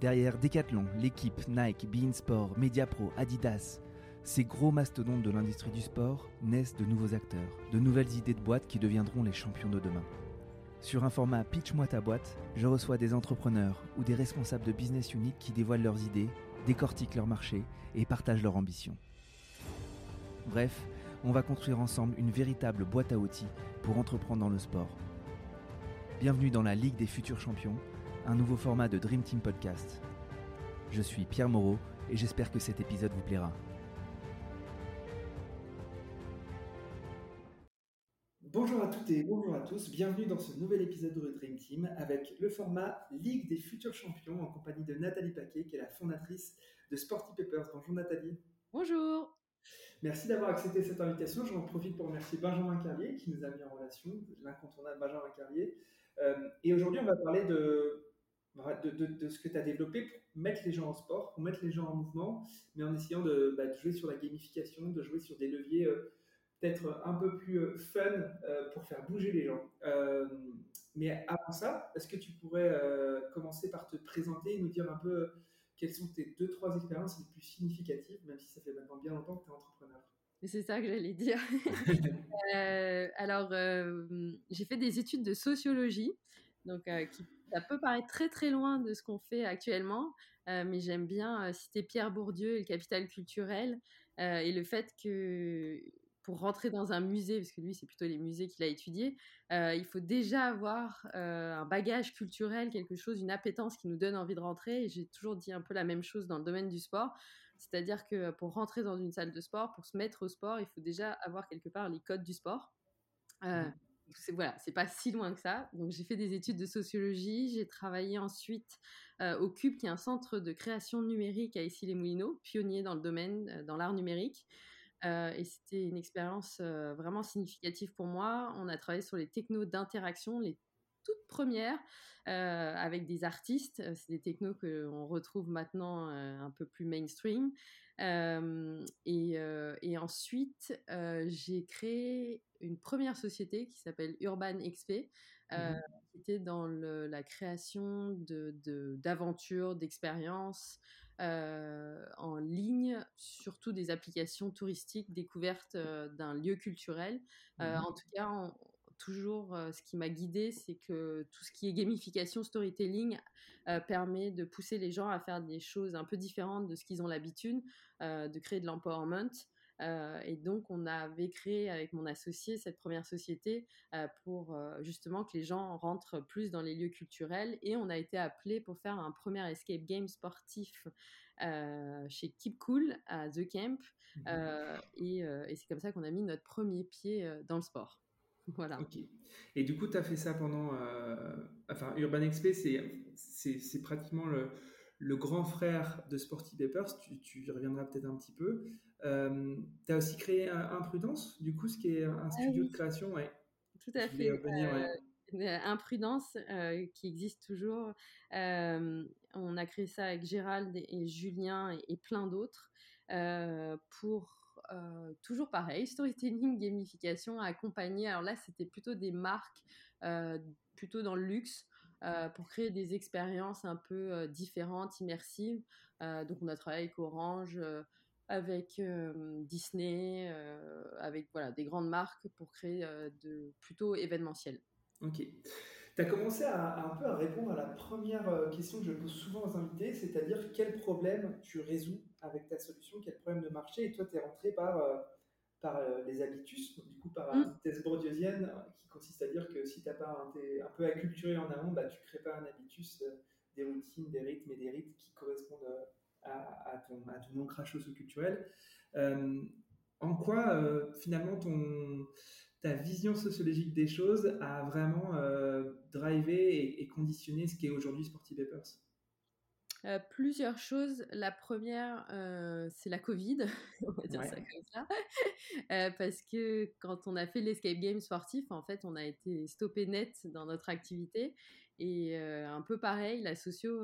Derrière Decathlon, l'équipe, Nike, Beansport, Mediapro, Adidas, ces gros mastodontes de l'industrie du sport naissent de nouveaux acteurs, de nouvelles idées de boîtes qui deviendront les champions de demain. Sur un format Pitch-moi ta boîte, je reçois des entrepreneurs ou des responsables de business unit qui dévoilent leurs idées, décortiquent leur marché et partagent leurs ambitions. Bref, on va construire ensemble une véritable boîte à outils pour entreprendre dans le sport. Bienvenue dans la Ligue des futurs champions, un nouveau format de Dream Team Podcast. Je suis Pierre Moreau et j'espère que cet épisode vous plaira. Bonjour à toutes et bonjour à tous, bienvenue dans ce nouvel épisode de Dream Team avec le format Ligue des futurs champions en compagnie de Nathalie Paquet qui est la fondatrice de Sporty Papers. Bonjour Nathalie. Bonjour. Merci d'avoir accepté cette invitation. J'en profite pour remercier Benjamin Carlier qui nous a mis en relation, l'incontournable Benjamin Carlier. Euh, et aujourd'hui, on va parler de, de, ce que tu as développé pour mettre les gens en sport, pour mettre les gens en mouvement, mais en essayant de, bah, jouer sur la gamification, de jouer sur des leviers euh, peut-être un peu plus euh, fun pour faire bouger les gens. mais avant ça, est-ce que tu pourrais commencer par te présenter et nous dire un peu quelles sont tes deux, trois expériences les plus significatives, même si ça fait maintenant bien longtemps que tu es entrepreneur c'est ça que j'allais dire. Euh, alors, euh, j'ai fait des études de sociologie, donc euh, ça peut paraître très très loin de ce qu'on fait actuellement, mais j'aime bien citer Pierre Bourdieu le capital culturel et le fait que pour rentrer dans un musée, parce que lui, c'est plutôt les musées qu'il a étudiés, euh, il faut déjà avoir euh, un bagage culturel, quelque chose, une appétence qui nous donne envie de rentrer. Et j'ai toujours dit un peu la même chose dans le domaine du sport. C'est-à-dire que pour rentrer dans une salle de sport, pour se mettre au sport, il faut déjà avoir quelque part les codes du sport. Euh, mmh. C'est voilà, c'est pas si loin que ça. Donc j'ai fait des études de sociologie, j'ai travaillé ensuite au CUBE, qui est un centre de création numérique à Issy-les-Moulineaux, pionnier dans le domaine, dans l'art numérique. Euh, et c'était une expérience euh, vraiment significative pour moi. On a travaillé sur les technos d'interaction, les toutes premières, euh, avec des artistes. C'est des technos qu'on retrouve maintenant un peu plus mainstream. Et, et, ensuite, j'ai créé une première société qui s'appelle Urban XP, mmh qui était dans le, la création d'aventures, de, d'expériences, euh, en ligne, surtout des applications touristiques découvertes euh, d'un lieu culturel. Euh, mmh en tout cas, toujours, ce qui m'a guidée, c'est que tout ce qui est gamification, storytelling, permet de pousser les gens à faire des choses un peu différentes de ce qu'ils ont l'habitude, de créer de l'empowerment. Euh, et donc, on avait créé avec mon associé cette première société euh, pour euh, justement que les gens rentrent plus dans les lieux culturels. Et on a été appelé pour faire un premier escape game sportif chez Keep Cool à The Camp. Mmh. et, c'est comme ça qu'on a mis notre premier pied dans le sport. Voilà. Ok. Et du coup, tu as fait ça pendant. enfin, Urban XP, c'est pratiquement le, le grand frère de Sporty Papers, tu, y reviendras peut-être un petit peu. Euh, tu as aussi créé Imprudence, du coup, ce qui est un ah studio de création. Ouais. Tout à fait. Euh, Imprudence euh, qui existe toujours. on a créé ça avec Gérald et Julien et, plein d'autres pour toujours pareil, storytelling, gamification, accompagner. Alors là, c'était plutôt des marques, plutôt dans le luxe, euh, pour créer des expériences un peu euh, différentes, immersives. Euh, donc on a travaillé avec Orange, avec Disney, avec voilà, des grandes marques pour créer de plutôt événementiel. Ok. Tu as commencé à, un peu à répondre à la première question que je pose souvent aux invités, c'est-à-dire quel problème tu résous avec ta solution, quel problème de marché, et toi tu es rentré par par euh, les habitus, du coup par la thèse bourdieusienne, qui consiste à dire que si tu n'as pas un, un, peu acculturé en amont, bah, tu ne crées pas un habitus, euh, des routines, des rythmes et des rites qui correspondent euh, à, ton, à ton ancrage socio-culturel. en quoi, finalement, ton, ta vision sociologique des choses a vraiment drivé et, et, conditionné ce qui est aujourd'hui Sporty Papers? Euh, plusieurs choses. La première, euh, c'est la Covid, on va dire ça comme ça. Euh, parce que quand on a fait l'escape game sportif, en fait, on a été stoppé net dans notre activité. Et un peu pareil, la socio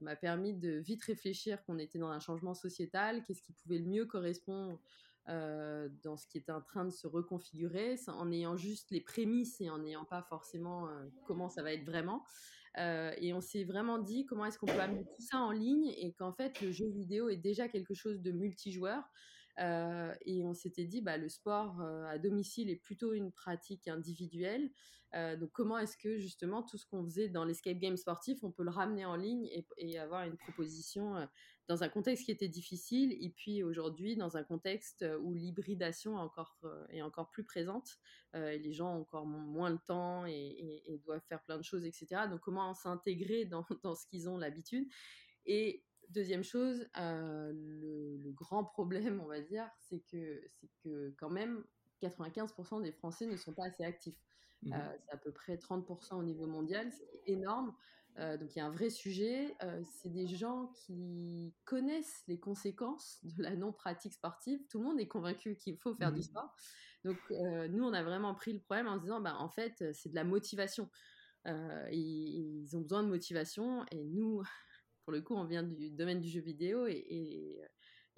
m'a permis de vite réfléchir qu'on était dans un changement sociétal, qu'est-ce qui pouvait le mieux correspondre euh, dans ce qui est en train de se reconfigurer, en ayant juste les prémices et en n'ayant pas forcément euh, comment ça va être vraiment. Et on s'est vraiment dit comment est-ce qu'on peut amener tout ça en ligne et qu'en fait le jeu vidéo est déjà quelque chose de multijoueur. Et on s'était dit, bah, le sport à domicile est plutôt une pratique individuelle. donc, comment est-ce que justement tout ce qu'on faisait dans l'escape game sportif, on peut le ramener en ligne et, avoir une proposition dans un contexte qui était difficile, et puis aujourd'hui dans un contexte euh, où l'hybridation est encore, euh, plus présente, euh, et les gens ont encore moins le temps et, doivent faire plein de choses, etc. Donc comment s'intégrer dans, ce qu'ils ont l'habitude? Deuxième chose, le, grand problème, on va dire, c'est que, c'est que quand même 95% des Français ne sont pas assez actifs. Mmh c'est à peu près 30% au niveau mondial, c'est énorme. Euh, donc il y a un vrai sujet. Euh, c'est des gens qui connaissent les conséquences de la non-pratique sportive. Tout le monde est convaincu qu'il faut faire du mmh. sport. Donc euh, nous, on a vraiment pris le problème en se disant, bah, en fait, c'est de la motivation. ils ont besoin de motivation. Et nous, pour le coup, on vient du domaine du jeu vidéo et,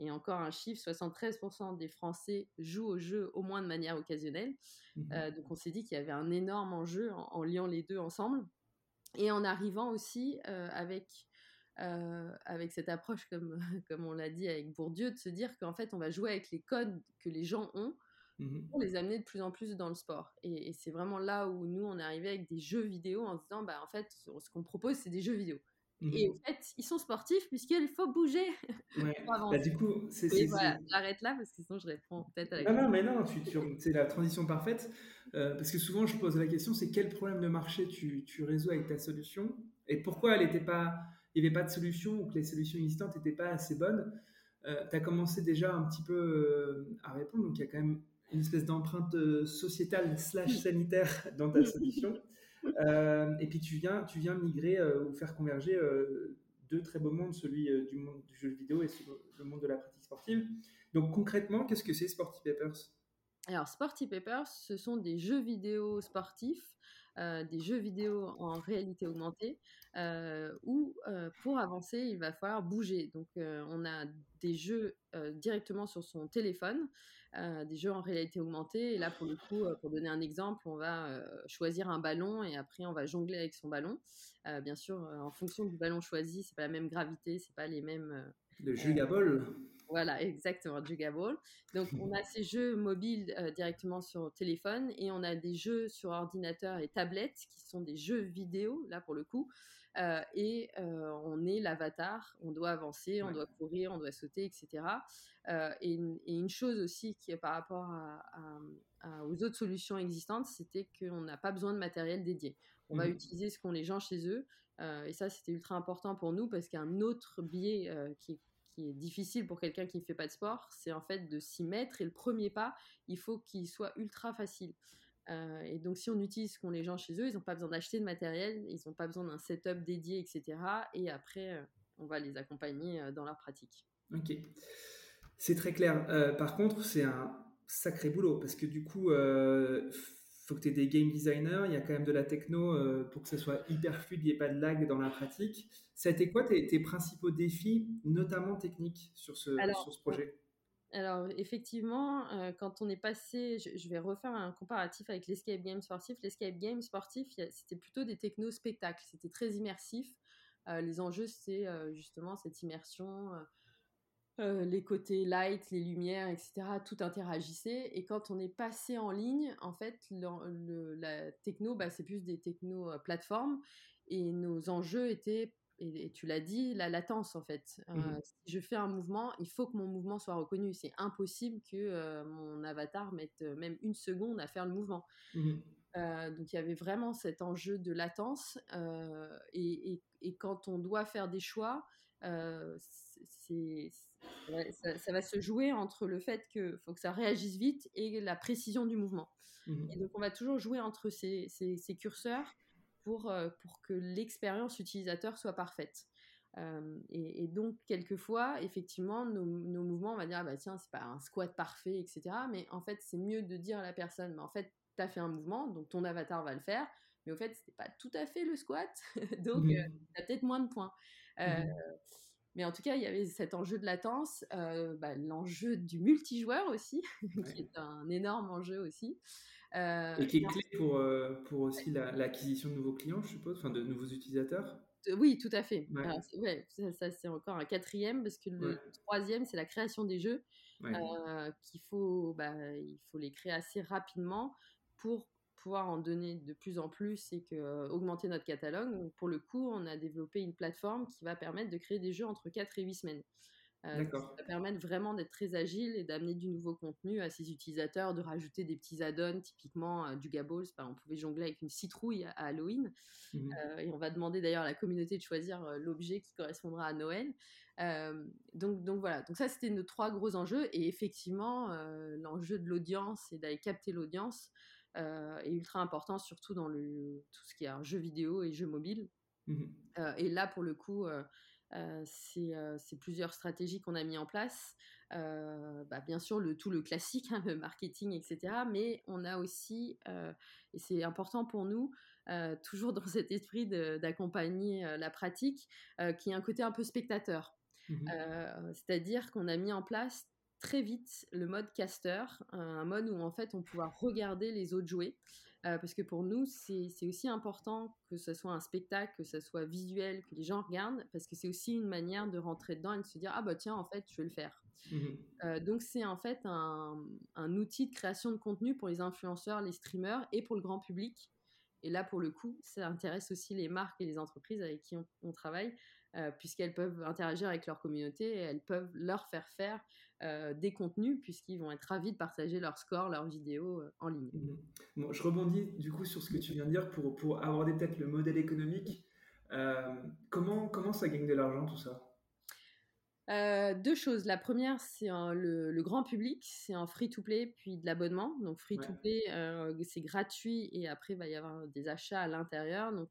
et, encore un chiffre, 73% des Français jouent au jeu au moins de manière occasionnelle. Mmh. donc on s'est dit qu'il y avait un énorme enjeu en liant les deux ensemble. Et en arrivant aussi euh, avec, euh, avec cette approche, comme, comme on l'a dit avec Bourdieu, de se dire qu'en fait, on va jouer avec les codes que les gens ont mmh pour les amener de plus en plus dans le sport. Et, c'est vraiment là où nous, on est arrivé avec des jeux vidéo en se disant, bah, en fait, ce qu'on propose, c'est des jeux vidéo. Mmh et en fait, ils sont sportifs puisqu'il faut bouger. Ouais. bah, du coup, c'est. Voilà, j'arrête là parce que sinon je réponds peut-être avec. Non, non, mais non, tu, tu, c'est la transition parfaite. Euh, parce que souvent, je pose la question c'est quel problème de marché tu, tu résous avec ta solution et pourquoi elle était pas, il n'y avait pas de solution ou que les solutions existantes n'étaient pas assez bonnes. Euh, tu as commencé déjà un petit peu euh, à répondre, donc il y a quand même une espèce d'empreinte sociétale slash sanitaire dans ta solution. Euh, et puis tu viens, tu viens migrer euh, ou faire converger euh, deux très beaux mondes, celui du monde du jeu vidéo et le monde de la pratique sportive. Donc concrètement, qu'est-ce que c'est Sporty Papers? Alors Sporty Papers, ce sont des jeux vidéo sportifs des jeux vidéo en réalité augmentée, où pour avancer, il va falloir bouger. Donc on a des jeux directement sur son téléphone, des jeux en réalité augmentée. Et là, pour le coup, pour donner un exemple, on va choisir un ballon et après on va jongler avec son ballon. bien sûr, en fonction du ballon choisi, c'est pas la même gravité, c'est pas les mêmes. Le jugable. Voilà, exactement, Jugable. Donc, on a ces jeux mobiles directement sur téléphone et on a des jeux sur ordinateur et tablette qui sont des jeux vidéo, là pour le coup. et on est l'avatar, on doit avancer, on doit courir, on doit sauter, etc. Et, une chose aussi qui est par rapport aux autres solutions existantes, c'était qu'on n'a pas besoin de matériel dédié. On va mmh utiliser ce qu'ont les gens chez eux. et ça, c'était ultra important pour nous parce qu'un autre biais qui est qui est difficile pour quelqu'un qui ne fait pas de sport, c'est en fait de s'y mettre. Et le premier pas, il faut qu'il soit ultra facile. Euh, et donc, si on utilise ce qu'ont les gens chez eux, ils n'ont pas besoin d'acheter de matériel, ils n'ont pas besoin d'un setup dédié, etc. Et après, euh, on va les accompagner euh, dans leur pratique. Ok, c'est très clair. par contre, c'est un sacré boulot parce que du coup, faut que tu aies des game designers, il y a quand même de la techno euh, pour que ce soit hyper fluide, il n'y ait pas de lag dans la pratique. Ça a été quoi tes, tes principaux défis, notamment techniques, sur ce, sur ce projet? Alors, effectivement, euh, quand on est passé, je, vais refaire un comparatif avec l'escape game sportif. L'escape game sportif, c'était plutôt des techno spectacles, c'était très immersif. Euh, les enjeux, c'est justement cette immersion euh, les côtés light, les lumières, etc., tout interagissait. Et quand on est passé en ligne, en fait, la techno, bah, c'est plus des techno euh, plateformes. Et nos enjeux étaient, et, tu l'as dit, la latence, en fait. Euh, mmh si je fais un mouvement, il faut que mon mouvement soit reconnu. C'est impossible que mon avatar mette même une seconde à faire le mouvement. Mmh donc il y avait vraiment cet enjeu de latence. Et, et, quand on doit faire des choix, c'est ça, va se jouer entre le fait qu'il faut que ça réagisse vite et la précision du mouvement. Mmh et donc, on va toujours jouer entre ces, ces, curseurs pour, euh, pour que l'expérience utilisateur soit parfaite. Euh, et, donc, quelquefois, effectivement, nos, nos, mouvements, on va dire, ah bah tiens, c'est pas un squat parfait, etc. Mais en fait, c'est mieux de dire à la personne, mais en fait, tu as fait un mouvement, donc ton avatar va le faire, mais au fait, c'était pas tout à fait le squat, donc mmh euh, tu as peut-être moins de points. Mmh mais en tout cas, il y avait cet enjeu de latence, bah, l'enjeu du multijoueur aussi, qui est un énorme enjeu aussi. Et qui est clé pour, pour aussi l'acquisition de nouveaux clients, je suppose, enfin de nouveaux utilisateurs oui, tout à fait. Ouais. ça, c'est encore un quatrième parce que le troisième, c'est la création des jeux. qu'il faut, bah, il faut les créer assez rapidement pour pouvoir en donner de plus en plus et que, augmenter notre catalogue. pour le coup, on a développé une plateforme qui va permettre de créer des jeux entre 4 et 8 semaines. Euh, ça va permettre vraiment d'être très agile et d'amener du nouveau contenu à ses utilisateurs, de rajouter des petits add-ons, typiquement euh, du Gaballs. on pouvait jongler avec une citrouille à, Halloween. Mmh euh, et on va demander d'ailleurs à la communauté de choisir l'objet qui correspondra à Noël. donc, donc voilà, donc ça c'était nos trois gros enjeux. Et effectivement, l'enjeu de l'audience et d'aller capter l'audience est ultra important, surtout dans le, tout ce qui est jeu vidéo et jeux mobiles. Mmh et là, pour le coup, c'est plusieurs stratégies qu'on a mis en place. Bah, bien sûr, le, tout le classique, hein, le marketing, etc. Mais on a aussi, et c'est important pour nous, toujours dans cet esprit d'accompagner la pratique, qui est un côté un peu spectateur. Mmh c'est-à-dire qu'on a mis en place très vite le mode caster, un mode où en fait on pourra regarder les autres jouer. Euh, parce que pour nous, c'est aussi important que ce soit un spectacle, que ce soit visuel, que les gens regardent, parce que c'est aussi une manière de rentrer dedans et de se dire ah bah tiens en fait je vais le faire. Mmh euh, donc c'est en fait un, un, outil de création de contenu pour les influenceurs, les streamers et pour le grand public. Et là pour le coup, ça intéresse aussi les marques et les entreprises avec qui on, travaille, euh, puisqu'elles peuvent interagir avec leur communauté et elles peuvent leur faire faire euh, des contenus puisqu'ils vont être ravis de partager leurs scores, leurs vidéos euh, en ligne. Mhm. je rebondis du coup sur ce que tu viens de dire pour, pour aborder peut-être le modèle économique. Comment, comment ça gagne de l'argent tout ça? Deux choses. La première, c'est le, grand public, c'est un free-to-play puis de l'abonnement. Donc free-to-play, c'est gratuit et après il va y avoir des achats à l'intérieur. Donc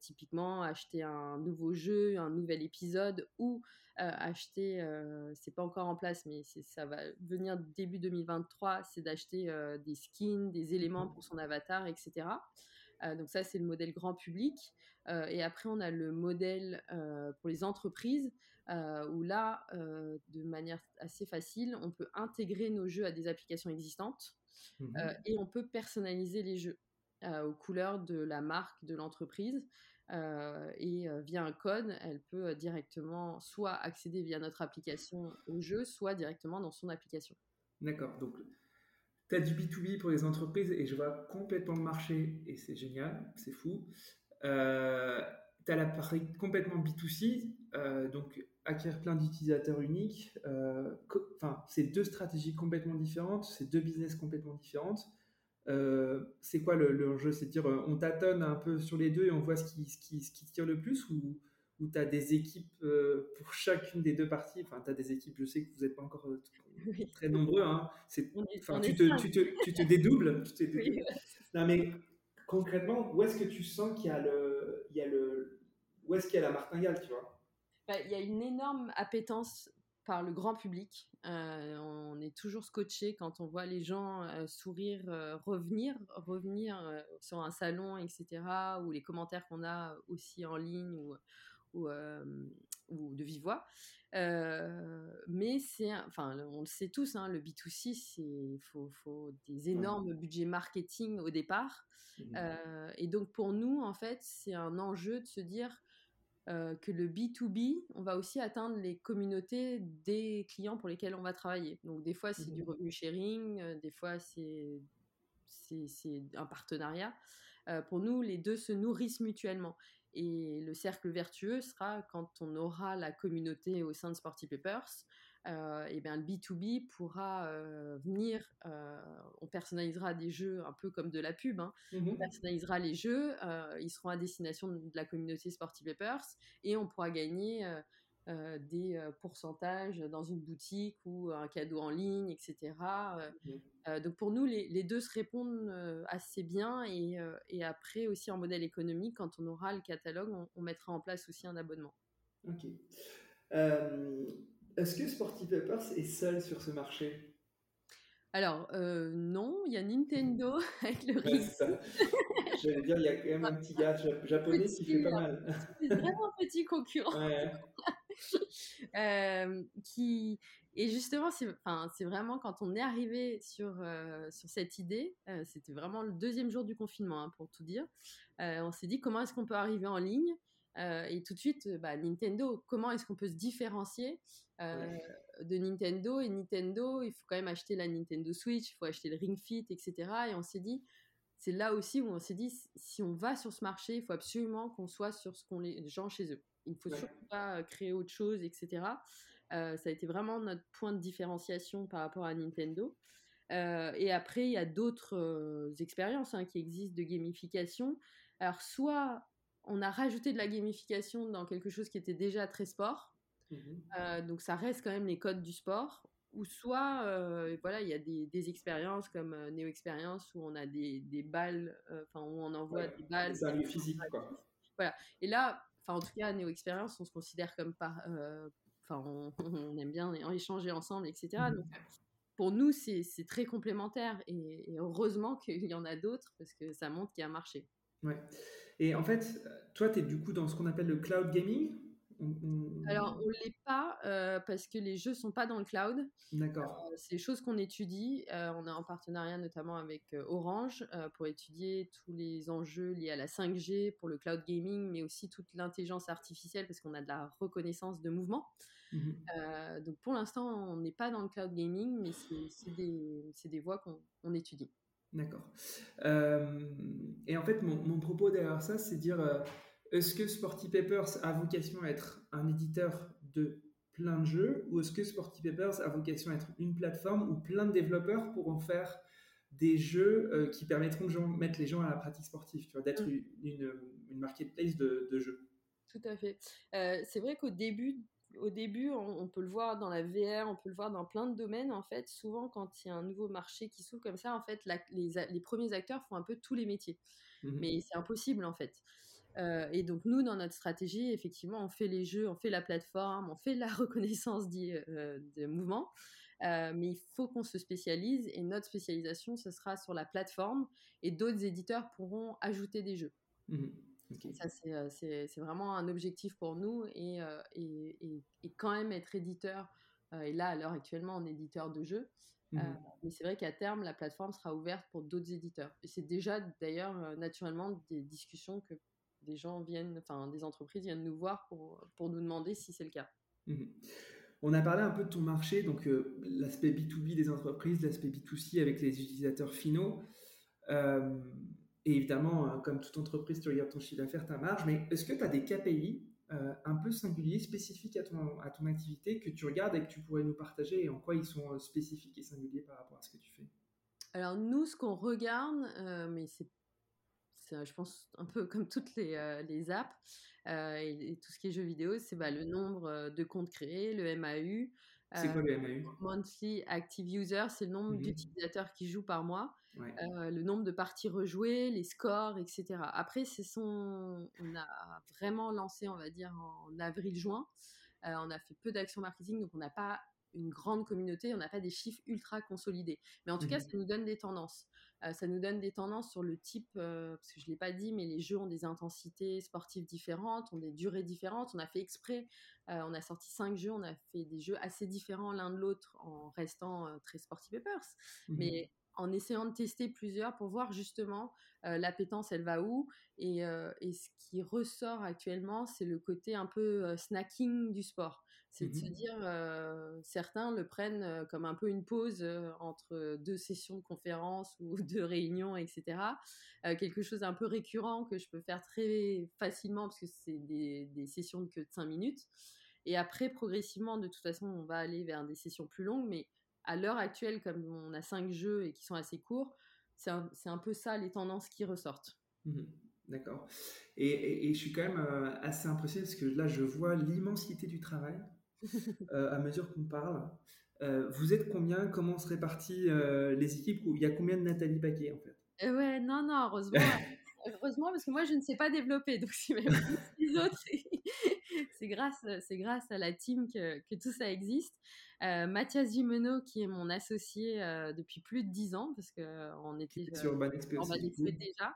typiquement acheter un nouveau jeu, un nouvel épisode ou euh, acheter, euh, c'est pas encore en place, mais ça va venir début 2023, c'est d'acheter euh, des skins, des éléments pour son avatar, etc. donc ça, c'est le modèle grand public. et après, on a le modèle pour les entreprises, où là, de manière assez facile, on peut intégrer nos jeux à des applications existantes mmh et on peut personnaliser les jeux aux couleurs de la marque de l'entreprise. Euh, et euh, via un code, elle peut euh, directement soit accéder via notre application au jeu, soit directement dans son application. D'accord. Donc, tu as du B2B pour les entreprises et je vois complètement le marché et c'est génial, c'est fou. tu as la partie complètement B2C, donc acquérir plein d'utilisateurs uniques. Enfin, c'est deux stratégies complètement différentes, c'est deux business complètement différentes. Euh, c'est quoi le, jeu C'est dire euh, on tâtonne un peu sur les deux et on voit ce qui, ce qui, ce qui tire le plus ou, ou tu as des équipes euh, pour chacune des deux parties? Enfin, tu as des équipes, je sais que vous n'êtes pas encore très nombreux. Hein. C'est, enfin, tu, te, tu, te, tu, te, dédoubles. non, mais concrètement, où est-ce que tu sens qu'il y a le. Il y a le où est-ce qu'il y a la martingale, tu vois? Bah, Il y a une énorme appétence par le grand public. Euh, on est toujours scotché quand on voit les gens euh, sourire, euh, revenir, revenir sur un salon, etc. Ou les commentaires qu'on a aussi en ligne ou, ou, ou de vive voix. mais c'est, enfin, on le sait tous, hein, le B2C, c'est faut, faut des énormes budgets marketing au départ. Mmh et donc pour nous, en fait, c'est un enjeu de se dire euh, que le B2B, on va aussi atteindre les communautés des clients pour lesquels on va travailler. Donc des fois c'est du mmh revenu sharing, euh, des fois c'est un partenariat. Euh, pour nous, les deux se nourrissent mutuellement. Et le cercle vertueux sera quand on aura la communauté au sein de Sporty Papers, euh, et bien le B2B pourra euh, venir, euh, on personnalisera des jeux un peu comme de la pub, hein. mmh on personnalisera les jeux, ils seront à destination de la communauté Sporty Papers et on pourra gagner des pourcentages dans une boutique ou un cadeau en ligne, etc. Mmh donc pour nous, les, deux se répondent assez bien et, et, après aussi en modèle économique, quand on aura le catalogue, on, on mettra en place aussi un abonnement. Ok. Est-ce que Sporty Papers est seul sur ce marché? Alors, euh, non, il y a Nintendo avec le ouais, J'allais dire, il y a quand même un petit gars japonais qui fait pas mal. C'est vraiment un petit concurrent. Ouais. Euh, qui, Et justement, c'est enfin, vraiment quand on est arrivé sur, sur cette idée, c'était vraiment le deuxième jour du confinement, hein, pour tout dire. on s'est dit comment est-ce qu'on peut arriver en ligne et tout de suite, bah, Nintendo, comment est-ce qu'on peut se différencier de Nintendo Et Nintendo, il faut quand même acheter la Nintendo Switch, il faut acheter le Ring Fit, etc. Et on s'est dit, c'est là aussi où on s'est dit, si on va sur ce marché, il faut absolument qu'on soit sur ce qu'ont les gens chez eux. Il ne faut surtout pas créer autre chose, etc. ça a été vraiment notre point de différenciation par rapport à Nintendo. et après, il y a d'autres expériences hein, qui existent de gamification. Alors, soit on a rajouté de la gamification dans quelque chose qui était déjà très sport, mmh donc ça reste quand même les codes du sport, ou soit voilà il y a des, expériences comme Neo Experience où on a des, balles enfin où on envoie des balles. des physiques quoi. Voilà. Et là enfin en tout cas Neo Experience on se considère comme par enfin on, aime bien échanger ensemble etc mmh donc pour nous c'est très complémentaire. Et, et heureusement qu'il y en a d'autres parce que ça montre qu'il y a un marché. Ouais et en fait toi tu es du coup dans ce qu'on appelle le cloud gaming? Alors, on ne l'est pas euh, parce que les jeux ne sont pas dans le cloud. D'accord. Euh, c'est des choses qu'on étudie. Euh, on est en partenariat notamment avec Orange pour étudier tous les enjeux liés à la 5G pour le cloud gaming, mais aussi toute l'intelligence artificielle parce qu'on a de la reconnaissance de mouvement. Mmh donc, pour l'instant, on n'est pas dans le cloud gaming, mais c'est des, des, voies qu'on étudie. D'accord. et en fait, mon, mon propos derrière ça, c'est dire est-ce que Sporty Papers a vocation à être un éditeur de plein de jeux ou est-ce que Sporty Papers a vocation à être une plateforme où plein de développeurs pourront faire des jeux euh, qui permettront de mettre les gens à la pratique sportive, tu vois, d'être mm. une, marketplace de, jeux? Tout à fait. Euh, c'est vrai qu'au début, au début on, peut le voir dans la VR, on peut le voir dans plein de domaines. En fait, souvent quand il y a un nouveau marché qui s'ouvre comme ça, en fait, les, premiers acteurs font un peu tous les métiers. Mm-hmm. Mais c'est impossible en fait. Euh, et donc nous, dans notre stratégie, effectivement, on fait les jeux, on fait la plateforme, on fait la reconnaissance euh, de mouvement, euh, mais il faut qu'on se spécialise et notre spécialisation, ce sera sur la plateforme et d'autres éditeurs pourront ajouter des jeux. Mmh Ça, c'est vraiment un objectif pour nous et, et, et, quand même être éditeur, et là, à l'heure actuellement, on est éditeur de jeux, mmh mais c'est vrai qu'à terme, la plateforme sera ouverte pour d'autres éditeurs. Et c'est déjà d'ailleurs naturellement des discussions que des gens viennent, enfin des entreprises viennent nous voir pour, pour nous demander si c'est le cas. Mhm. On a parlé un peu de ton marché, donc euh, l'aspect B2B des entreprises, l'aspect B2C avec les utilisateurs finaux. Euh, et évidemment, euh, comme toute entreprise, tu regardes ton chiffre d'affaires, ta marge, mais est-ce que tu as des KPI un peu singuliers, spécifiques à ton, à ton activité que tu regardes et que tu pourrais nous partager et en quoi ils sont spécifiques et singuliers par rapport à ce que tu fais? Alors nous, ce qu'on regarde, mais c'est je pense, un peu comme toutes les, euh, les apps euh, et, tout ce qui est jeux vidéo, c'est bah, le nombre euh, de comptes créés, le MAU. C'est quoi le MAU Monthly Active User, c'est le nombre mmh d'utilisateurs qui jouent par mois, le nombre de parties rejouées, les scores, etc. Après, son... on a vraiment lancé, on va dire, en avril-juin. on a fait peu d'actions marketing, donc on n'a pas une grande communauté, on n'a pas des chiffres ultra consolidés. Mais en tout cas, mmh ça nous donne des tendances. Euh, ça nous donne des tendances sur le type, euh, parce que je ne l'ai pas dit, mais les jeux ont des intensités sportives différentes, ont des durées différentes. On a fait exprès, euh, on a sorti cinq jeux, on a fait des jeux assez différents l'un de l'autre en restant très sporty papers. Mmh mais en essayant de tester plusieurs pour voir justement l'appétence, elle va où. Et, et, ce qui ressort actuellement, c'est le côté un peu snacking du sport. C'est de se mmh dire, certains le prennent comme un peu une pause entre deux sessions de conférence ou deux réunions, etc. quelque chose un peu récurrent que je peux faire très facilement parce que c'est des, des, sessions de que de 5 minutes. Et après, progressivement, de toute façon, on va aller vers des sessions plus longues, mais à l'heure actuelle, comme on a cinq jeux et qui sont assez courts, c'est un, peu ça les tendances qui ressortent. Mmh D'accord. Et, je suis quand même assez impressionné parce que là, je vois l'immensité du travail. Euh, à mesure qu'on parle. Euh, vous êtes combien? Comment se répartit euh, les équipes? Il y a combien de Nathalie Paquet en fait? Ouais, non, non, heureusement. heureusement, parce que moi, je ne sais pas développer. Donc, si même les autres, c'est grâce, c'est grâce à la team que, que tout ça existe. Mathias Gimeno, qui est mon associé depuis plus de 10 ans, parce qu'on était sur Urban déjà,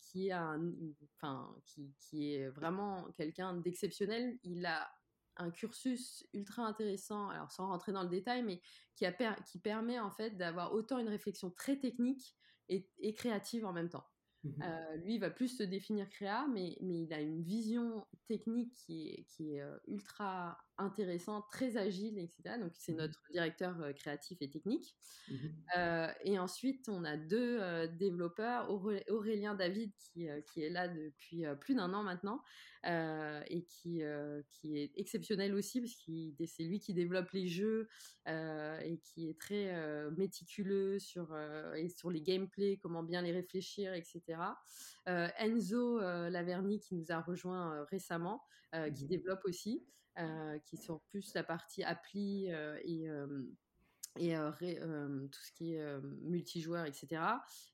qui, est un, enfin, qui, qui est vraiment quelqu'un d'exceptionnel. Il a un cursus ultra intéressant, alors sans rentrer dans le détail, mais qui, a qui permet en fait d'avoir autant une réflexion très technique et, et créative en même temps. Mmh euh, lui, il va plus se définir créa, mais, mais il a une vision technique qui est, qui est ultra intéressante, très agile, etc. Donc, c'est mmh notre directeur créatif et technique. Mmh et ensuite, on a deux développeurs, Aurélien David, qui, qui est là depuis plus d'un an maintenant, et qui, qui est exceptionnel aussi, parce que c'est lui qui développe les jeux et qui est très méticuleux sur, et sur les gameplays, comment bien les réfléchir, etc. Enzo Laverny, qui nous a rejoint récemment, qui mmh développe aussi. Euh, qui sont plus la partie appli euh, et euh, tout ce qui est multijoueur, etc.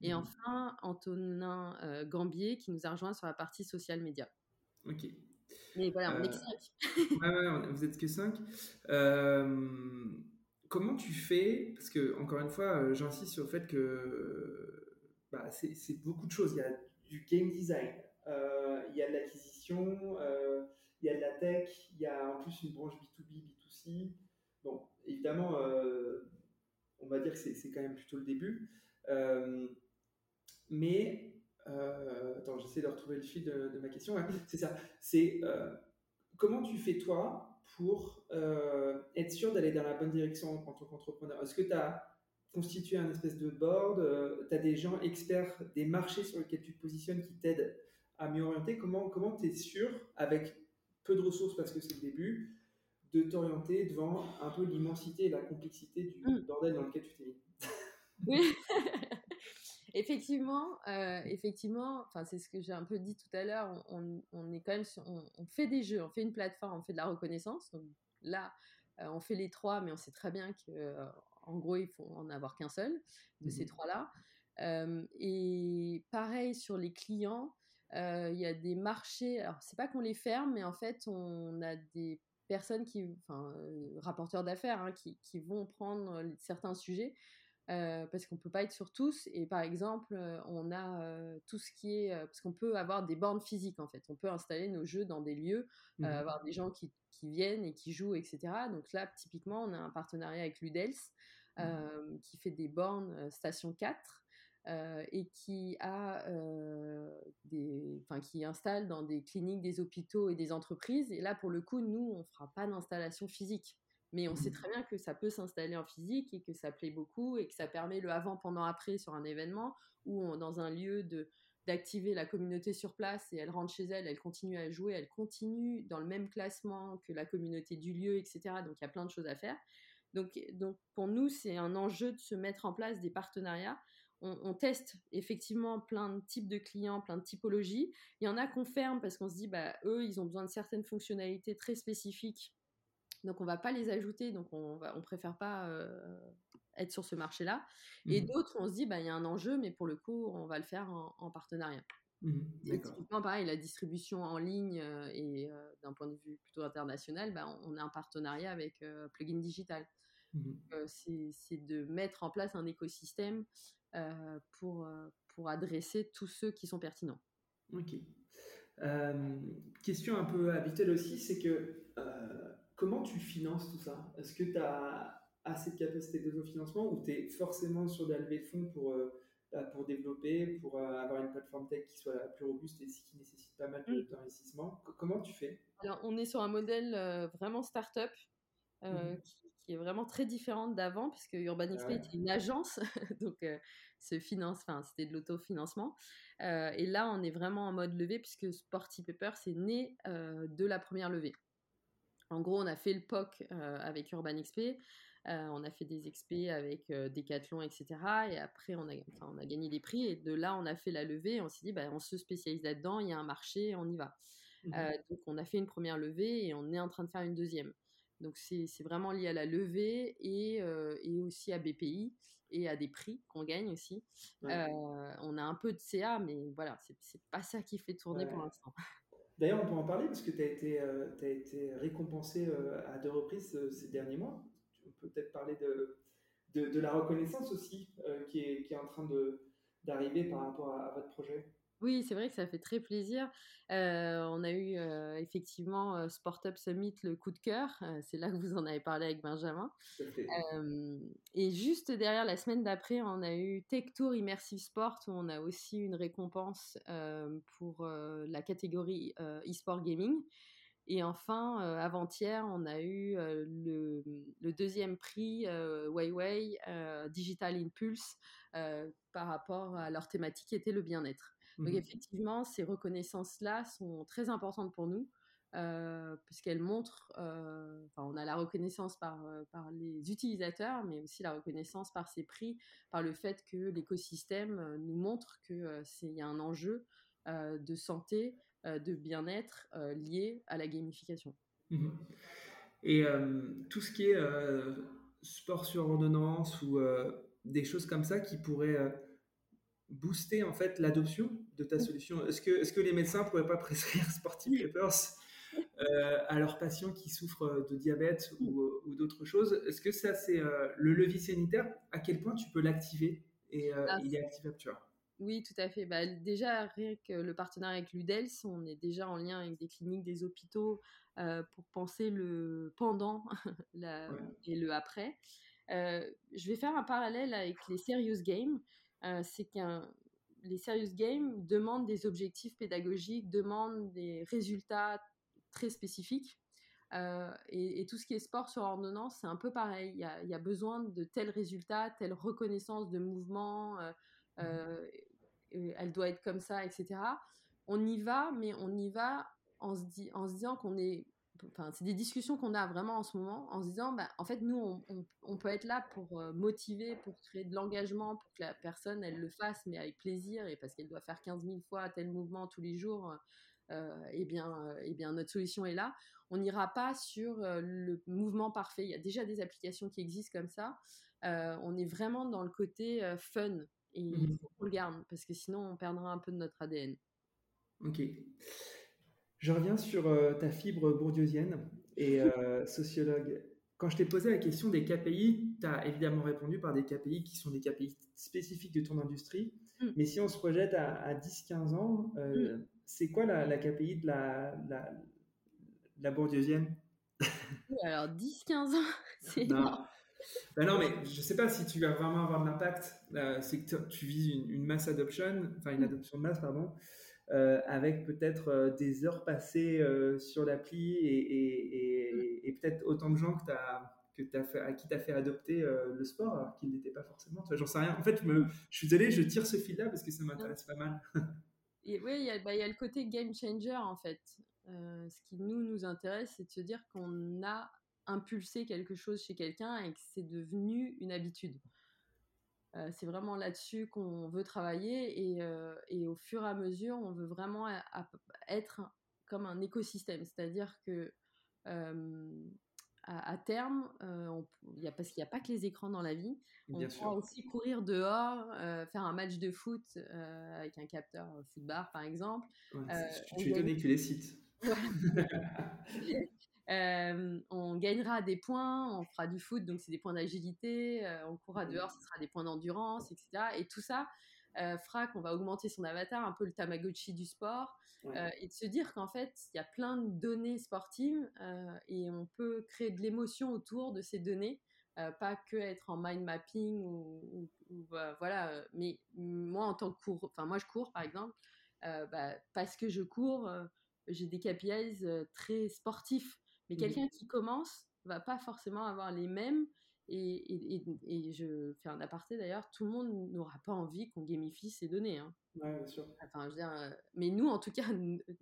Et mmh enfin, Antonin Gambier qui nous a rejoint sur la partie social media. Ok. Mais voilà, on est que 5. ouais, vous êtes que 5. comment tu fais Parce que, encore une fois, j'insiste sur le fait que bah, c'est beaucoup de choses. Il y a du game design, il y a de l'acquisition, il y a de la tech, il y a en plus une branche B2B, B2C. Bon, évidemment, euh, on va dire que c'est quand même plutôt le début. Euh, mais, euh, attends, j'essaie de retrouver le fil de, ma question. c'est ça. C'est comment tu fais toi pour être sûr d'aller dans la bonne direction en tant qu'entrepreneur? Est-ce que tu as constitué un espèce de board Tu as des gens experts des marchés sur lesquels tu te positionnes qui t'aident à mieux orienter Comment tu es sûr, avec peu de ressources parce que c'est le début, de t'orienter devant un peu l'immensité et la complexité du mm. bordel dans lequel tu t'es mis? Oui, effectivement, euh, effectivement, enfin c'est ce que j'ai un peu dit tout à l'heure. On, on, est quand même, on, fait des jeux, on fait une plateforme, on fait de la reconnaissance. Donc là, euh, on fait les trois, mais on sait très bien que, euh, en gros, il faut en avoir qu'un seul de ces mmh trois-là. et pareil sur les clients. Euh, il y a des marchés, alors c'est pas qu'on les ferme, mais en fait, on a des personnes qui, enfin, euh, rapporteurs d'affaires, hein, qui, qui, vont prendre certains sujets. Euh, parce qu'on peut pas être sur tous et par exemple on a tout ce qui est parce qu'on peut avoir des bornes physiques en fait. On peut installer nos jeux dans des lieux mmh avoir des gens qui, qui, viennent et qui jouent etc donc là typiquement on a un partenariat avec Ludels mmh. qui fait des bornes station 4 euh, et qui a euh, des, enfin qui installe dans des cliniques, des hôpitaux et des entreprises. Et là, pour le coup, nous, on fera pas d'installation physique, mais on sait mmh. très bien que ça peut s'installer en physique et que ça plaît beaucoup et que ça permet le avant, pendant, après sur un événement ou dans un lieu de d'activer la communauté sur place et elle rentre chez elle, elle continue à jouer, elle continue dans le même classement que la communauté du lieu, etc. Donc il y a plein de choses à faire. Donc, donc pour nous, c'est un enjeu de se mettre en place des partenariats on, teste effectivement plein de types de clients, plein de typologies. Il y en a qu'on ferme parce qu'on se dit, bah, eux, ils ont besoin de certaines fonctionnalités très spécifiques. Donc, on va pas les ajouter. Donc, on, ne préfère pas euh, être sur ce marché-là. Et mmh d'autres, on se dit, bah, il y a un enjeu, mais pour le coup, on va le faire en, partenariat. Mmh typiquement, pareil, la distribution en ligne euh, et euh, d'un point de vue plutôt international, bah, on, a un partenariat avec Plugin Digital. Mmh c'est de mettre en place un écosystème pour, pour adresser tous ceux qui sont pertinents. Ok. Question un peu habituelle aussi, c'est que comment tu finances tout ça? Est-ce que tu as assez de capacité d'autofinancement ou tu es forcément sur des levées de fonds pour, bah, pour développer, pour avoir une plateforme tech qui soit plus robuste et qui nécessite pas mal mmh. d'investissement Comment tu fais? Alors, on est sur un modèle vraiment start-up mmh qui qui est vraiment très différente d'avant, puisque Urban XP était une agence, donc euh, finance, enfin c'était de l'autofinancement. Euh, et là, on est vraiment en mode levée, puisque Sporty Paper, c'est né euh, de la première levée. En gros, on a fait le POC euh, avec Urban XP, on a fait des XP avec Decathlon, etc. Et après, on a, on a gagné des prix, et de là, on a fait la levée, et on s'est dit, bah, on se spécialise là-dedans, il y a un marché, on y va. Mmh donc, on a fait une première levée, et on est en train de faire une deuxième. Donc c'est vraiment lié à la levée et, euh, et, aussi à BPI et à des prix qu'on gagne aussi. Euh, on a un peu de CA, mais voilà, c'est pas ça qui fait tourner pour l'instant. D'ailleurs, on peut en parler parce que tu as, été, euh, été récompensé à deux reprises ces derniers mois. On peut peut-être parler de, la reconnaissance aussi qui, est, en train d'arriver par rapport à, votre projet. Oui, c'est vrai que ça fait très plaisir. on a eu effectivement Sport Up Summit, le coup de cœur. c'est là que vous en avez parlé avec Benjamin. et juste derrière, la semaine d'après, on a eu Tech Tour Immersive Sport, où on a aussi une récompense pour la catégorie e-sport gaming. Et enfin, avant-hier, on a eu le, deuxième prix Weiwei Digital Impulse par rapport à leur thématique qui était le bien-être. Donc mmh effectivement, ces reconnaissances-là sont très importantes pour nous. puisqu'elles montrent, enfin, on a la reconnaissance par, par les utilisateurs, mais aussi la reconnaissance par ces prix, par le fait que l'écosystème nous montre qu'il y a un enjeu de santé, de bien-être lié à la gamification. Mmh Et tout ce qui est sport sur ordonnance ou des choses comme ça qui pourraient booster en fait l'adoption de ta solution? Est-ce que, est que les médecins ne pourraient pas prescrire Sporty Papers euh, à leurs patients qui souffrent de diabète ou, d'autres choses? Est-ce que ça, c'est euh, le levier sanitaire? À quel point tu peux l'activer et euh, ah, il est activable, tu vois oui, tout à fait. Bah, déjà, avec le partenariat avec l'UDELS, on est déjà en lien avec des cliniques, des hôpitaux pour penser le pendant et le après. je vais faire un parallèle avec les serious games. C'est qu'un les serious games demandent des objectifs pédagogiques, demandent des résultats très spécifiques. et, tout ce qui est sport sur ordonnance, c'est un peu pareil. Il y, a, besoin de tels résultats, telle reconnaissance de mouvement, mmh. elle doit être comme ça, etc. On y va, mais on y va en se, dit, en se disant qu'on est c'est des discussions qu'on a vraiment en ce moment en se disant, bah, en fait, nous, on, peut être là pour euh, motiver, pour créer de l'engagement, pour que la personne, elle le fasse, mais avec plaisir, et parce qu'elle doit faire 15 000 fois tel mouvement tous les jours, euh, eh, bien, euh, eh bien, notre solution est là. On n'ira pas sur le mouvement parfait. Il y a déjà des applications qui existent comme ça. on est vraiment dans le côté fun, et il mmh faut qu'on le garde, parce que sinon, on perdra un peu de notre ADN. Ok. Je reviens sur euh, ta fibre bourdieusienne et euh, sociologue. Quand je t'ai posé la question des KPI, tu as évidemment répondu par des KPI qui sont des KPI spécifiques de ton industrie. Mm. Mais si on se projette à, 10-15 ans, euh, mm. c'est quoi la, KPI de la, la, bourdieusienne? Alors, 10-15 ans, c'est non. Ben non, mais je ne sais pas si tu vas vraiment avoir de l'impact. c'est que tu vises une, une mass adoption, enfin une mm. adoption de masse, pardon. Euh, avec peut-être euh, des heures passées euh, sur l'appli et, peut-être autant de gens que, as, que as fait, à qui tu as fait adopter le sport alors qu'il n'était pas forcément. J'en sais rien. En fait, je, me, je suis désolé, je tire ce fil-là parce que ça m'intéresse pas mal. et oui, bah, il y, a le côté game changer en fait. ce qui nous, nous intéresse, c'est de se dire qu'on a impulsé quelque chose chez quelqu'un et que c'est devenu une habitude. Euh, c'est vraiment là-dessus qu'on veut travailler euh, et, au fur et à mesure, on veut vraiment être comme un écosystème, c'est-à-dire que euh, à, terme, y a, parce qu'il n'y a pas que les écrans dans la vie, on peut aussi courir dehors, faire un match de foot avec un capteur footbar par exemple. tu es étonné que tu les cites. on gagnera des points, on fera du foot, donc c'est des points d'agilité, on courra dehors, ce sera des points d'endurance, etc. Et tout ça fera qu'on va augmenter son avatar, un peu le Tamagotchi du sport, et de se dire qu'en fait, il y a plein de données sportives et on peut créer de l'émotion autour de ces données. pas que être en mind mapping ou, voilà mais moi en tant que cours enfin moi je cours par exemple bah, parce que je cours j'ai des KPIs très sportifs mais mmh quelqu'un qui commence va pas forcément avoir les mêmes. Et, et, et, je fais un aparté d'ailleurs, tout le monde n'aura pas envie qu'on gamifie ces données. Hein. Ouais, bien sûr. Enfin, je veux dire, euh, mais nous, en tout cas,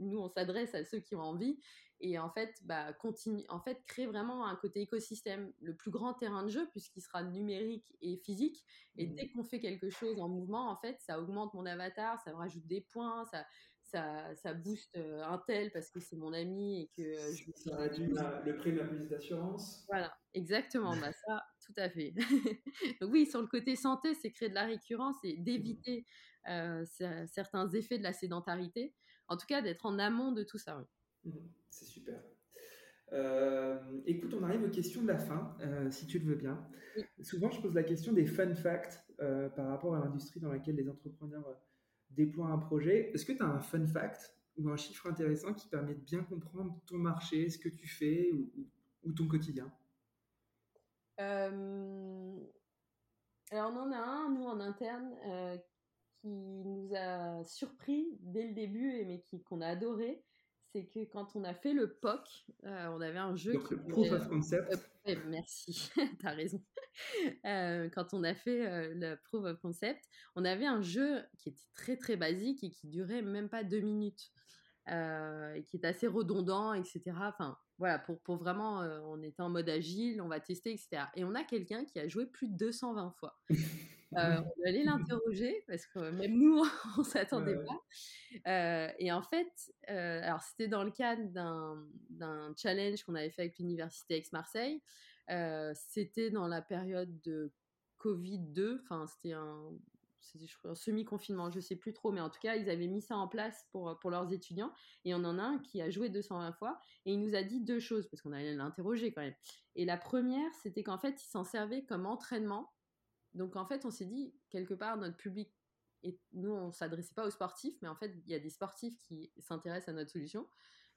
nous, on s'adresse à ceux qui ont envie. Et en fait, bah, continue, en fait, créer vraiment un côté écosystème, le plus grand terrain de jeu, puisqu'il sera numérique et physique. Et mmh dès qu'on fait quelque chose en mouvement, en fait, ça augmente mon avatar, ça me rajoute des points, ça, ça, ça booste un tel parce que c'est mon ami et que je Ça réduit le prix de ma police d'assurance. Voilà, exactement. bah ça, tout à fait. Donc oui, sur le côté santé, c'est créer de la récurrence et d'éviter certains effets de la sédentarité. En tout cas, d'être en amont de tout ça. Mmh, c'est super. écoute, on arrive aux questions de la fin, si tu le veux bien. Souvent, je pose la question des fun facts par rapport à l'industrie dans laquelle les entrepreneurs déploies un projet. Est-ce que tu as un fun fact ou un chiffre intéressant qui permet de bien comprendre ton marché, ce que tu fais ou, ton quotidien? Euh, Alors, on en a un, nous, en interne, euh, qui nous a surpris dès le début, mais qu'on a adoré c'est que quand on a fait le POC, euh, on avait un jeu. Donc, le Proof of Concept. merci, tu as raison. quand on a fait le Proof of Concept, on avait un jeu qui était très très basique et qui durait même pas deux minutes. Euh, et qui est assez redondant, etc. Enfin, voilà, pour, pour vraiment, euh, on était en mode agile, on va tester, etc. Et on a quelqu'un qui a joué plus de 220 fois. Euh, on allait l'interroger parce que même nous, on s'attendait pas. et en fait, alors c'était dans le cadre d'un challenge qu'on avait fait avec l'université Aix-Marseille. C'était dans la période de Covid-2, enfin c'était un, semi-confinement, je sais plus trop, mais en tout cas, ils avaient mis ça en place pour, pour leurs étudiants. Et on en a un qui a joué 220 fois et il nous a dit deux choses, parce qu'on allait l'interroger quand même. Et la première, c'était qu'en fait, il s'en servait comme entraînement. Donc en fait, on s'est dit, quelque part, notre public, et nous, on s'adressait pas aux sportifs, mais en fait, il y a des sportifs qui s'intéressent à notre solution.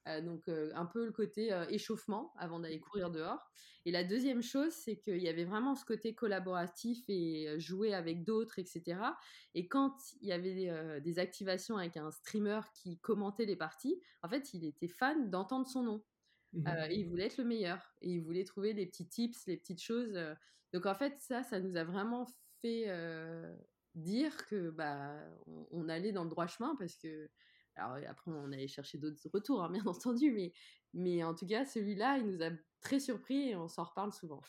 Euh, donc euh, un peu le côté euh, échauffement avant d'aller courir dehors. Et la deuxième chose, c'est qu'il y avait vraiment ce côté collaboratif et jouer avec d'autres, etc. Et quand il y avait des activations avec un streamer qui commentait les parties, en fait, il était fan d'entendre son nom. Mmh et il voulait être le meilleur. Et il voulait trouver des petits tips, les petites choses. Donc en fait, ça, ça nous a vraiment fait dire que bah on, allait dans le droit chemin parce que alors après, on allait chercher d'autres retours, hein, bien entendu, mais, mais en tout cas, celui-là, il nous a très surpris et on s'en reparle souvent.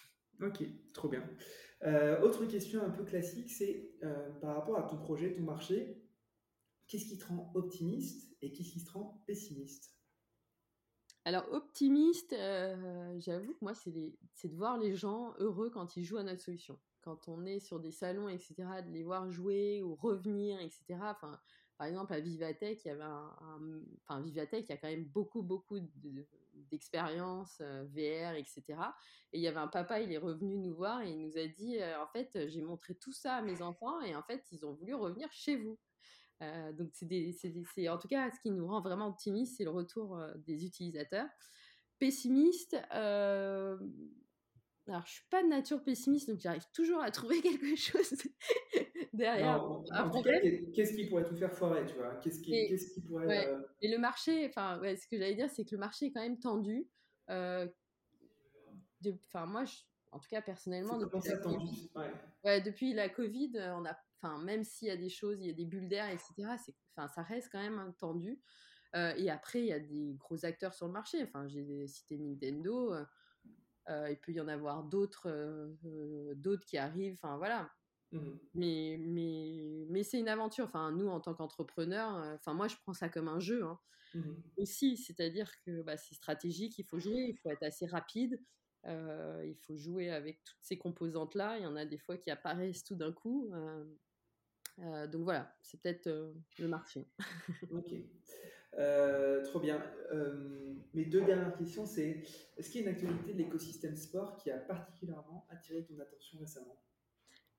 Ok, trop bien. Euh, autre question un peu classique, c'est euh, par rapport à ton projet, ton marché, qu'est-ce qui te rend optimiste et qu'est-ce qui te rend pessimiste? Alors, optimiste, euh, j'avoue que moi, c'est de voir les gens heureux quand ils jouent à notre solution. Quand on est sur des salons, etc., de les voir jouer ou revenir, etc. Enfin, par exemple, à Vivatech, il y avait enfin, Vivatech, il y a quand même beaucoup, beaucoup d'expériences euh, VR, etc. Et il y avait un papa, il est revenu nous voir et il nous a dit, euh, en fait, j'ai montré tout ça à mes enfants et en fait, ils ont voulu revenir chez vous. Euh, donc, c'est en tout cas ce qui nous rend vraiment optimistes, c'est le retour des utilisateurs. Pessimiste, alors, je suis pas de nature pessimiste, donc j'arrive toujours à trouver quelque chose derrière. en, tout cas, qu'est-ce qui pourrait tout faire foirer, tu vois? Qu'est-ce qui, qui, pourrait. Euh, et le marché, enfin, ce que j'allais dire, c'est que le marché est quand même tendu. Euh, enfin, moi, en tout cas, personnellement. Depuis, ça, tendu ouais. depuis la Covid, on a, enfin, même s'il y a des choses, il y a des bulles d'air, etc., enfin, ça reste quand même tendu. Euh, et après, il y a des gros acteurs sur le marché. Enfin, j'ai cité Nintendo. Euh, il peut y en avoir d'autres, euh, euh, d'autres qui arrivent. Enfin voilà. Mmh mais, mais, mais c'est une aventure. Enfin, nous, en tant qu'entrepreneurs, enfin, moi, je prends ça comme un jeu hein. mmh aussi. C'est-à-dire que bah, c'est stratégique, il faut jouer, il faut être assez rapide. il faut jouer avec toutes ces composantes-là. Il y en a des fois qui apparaissent tout d'un coup. donc voilà, c'est peut-être le marché. ok. Euh, trop bien. Euh, mes deux dernières questions, c'est est-ce qu'il y a une actualité de l'écosystème sport qui a particulièrement attiré ton attention récemment?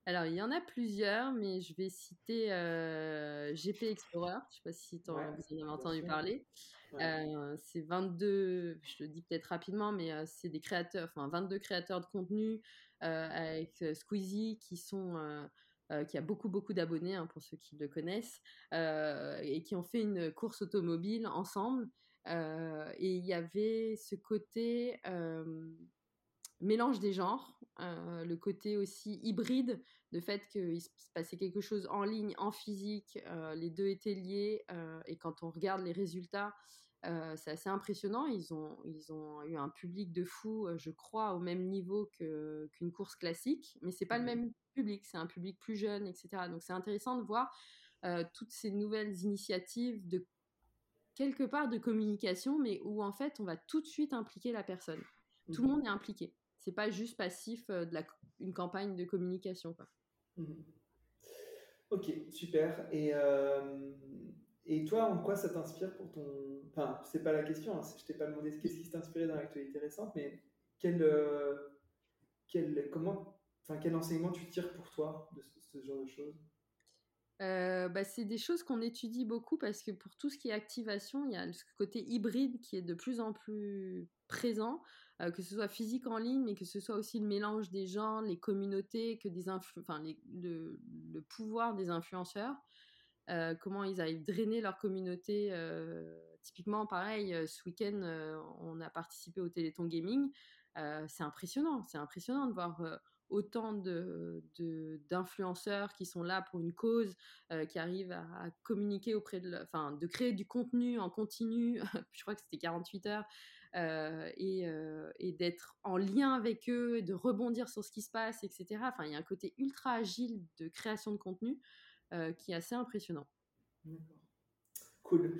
Alors, il y en a plusieurs, mais je vais citer euh, GP Explorer. Je ne sais pas si tu en, avez entendu parler. c'est 22, je le dis peut-être rapidement, mais c'est des créateurs, enfin 22 créateurs de contenu avec Squeezie qui sont euh, qui a beaucoup beaucoup d'abonnés hein, pour ceux qui le connaissent, euh, et qui ont fait une course automobile ensemble. Euh, et il y avait ce côté mélange des genres, le côté aussi hybride, le fait qu'il se passait quelque chose en ligne, en physique, les deux étaient liés, et quand on regarde les résultats, c'est assez impressionnant. Ils ont, ils ont eu un public de fous, je crois, au même niveau qu'une course classique, mais c'est pas le mmh même public, c'est un public plus jeune, etc. Donc c'est intéressant de voir toutes ces nouvelles initiatives de quelque part de communication, mais où en fait on va tout de suite impliquer la personne. Tout le monde est impliqué. C'est pas juste passif de la, une campagne de communication. Quoi. Mmh ok, super. Et et toi, en quoi ça t'inspire pour ton. Enfin, c'est pas la question, hein, je t'ai pas demandé qu'est-ce qui t'a inspiré dans l'actualité récente, mais quel, euh, quel, comment, enfin, quel enseignement tu tires pour toi de ce, genre de choses? Bah, c'est des choses qu'on étudie beaucoup parce que pour tout ce qui est activation, il y a ce côté hybride qui est de plus en plus présent, que ce soit physique en ligne, mais que ce soit aussi le mélange des gens, les communautés, que des enfin, le, le, pouvoir des influenceurs, comment ils arrivent drainer leur communauté. typiquement, pareil, ce week-end, on a participé au Téléthon Gaming. c'est impressionnant, c'est impressionnant de voir autant de, d'influenceurs qui sont là pour une cause, euh, qui arrivent à, communiquer auprès de, enfin, de créer du contenu en continu. je crois que c'était 48 heures. Euh, et, euh, et d'être en lien avec eux, de rebondir sur ce qui se passe, etc. Enfin, il y a un côté ultra agile de création de contenu qui est assez impressionnant. Cool.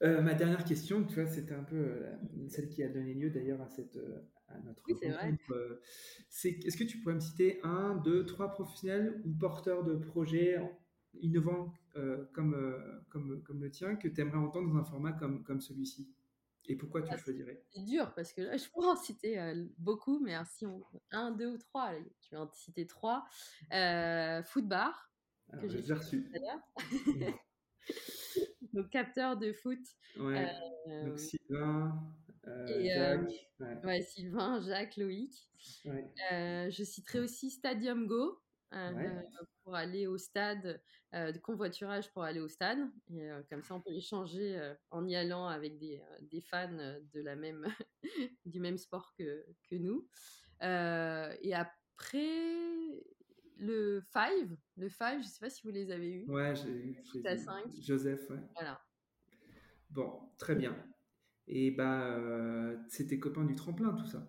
ma dernière question, tu vois, c'était un peu celle qui a donné lieu d'ailleurs à cette, à notre euh, c'est est-ce que tu pourrais me citer un, deux, trois professionnels ou porteurs de projets innovants euh, comme, euh, comme, comme le tien que tu aimerais entendre dans un format comme, comme celui-ci? Et pourquoi tu le ah, choisirais? C'est dur parce que là, je pourrais en citer beaucoup, mais si on... un, deux ou trois, tu vas en citer trois. Footbar, que j'ai reçu. Donc, capteur de foot. Ouais. Donc, Sylvain. Euh, et, Jacques, ouais. Sylvain, Jacques, Loïc. Euh, je citerai aussi Stadium Go. Euh, pour aller au stade, de convoiturage pour aller au stade. Et, comme ça, on peut échanger en y allant avec des, des fans de la même, du même sport que, que nous. et après, le Five, le Five, je sais pas si vous les avez eus. Ouais, j'ai eu. Joseph, ouais. Voilà. Bon, très bien. Et bah, euh, c'est tes copains du tremplin, tout ça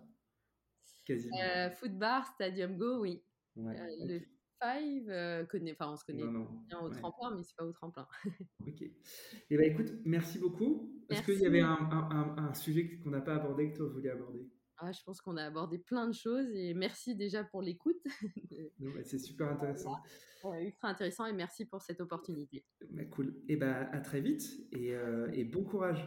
Quasiment. Euh, Footbar, Stadium Go, oui. Euh, le Five, euh, connaît, enfin, on se connaît bien au tremplin, mais c'est pas au tremplin. ok. Et eh bah, écoute, merci beaucoup. Est-ce qu'il y avait un, un, un, sujet qu'on n'a pas abordé que toi voulais aborder? Ah, je pense qu'on a abordé plein de choses et merci déjà pour l'écoute. c'est super intéressant. ultra intéressant et merci pour cette opportunité. Bah, cool. Et bah, à très vite et, et bon courage.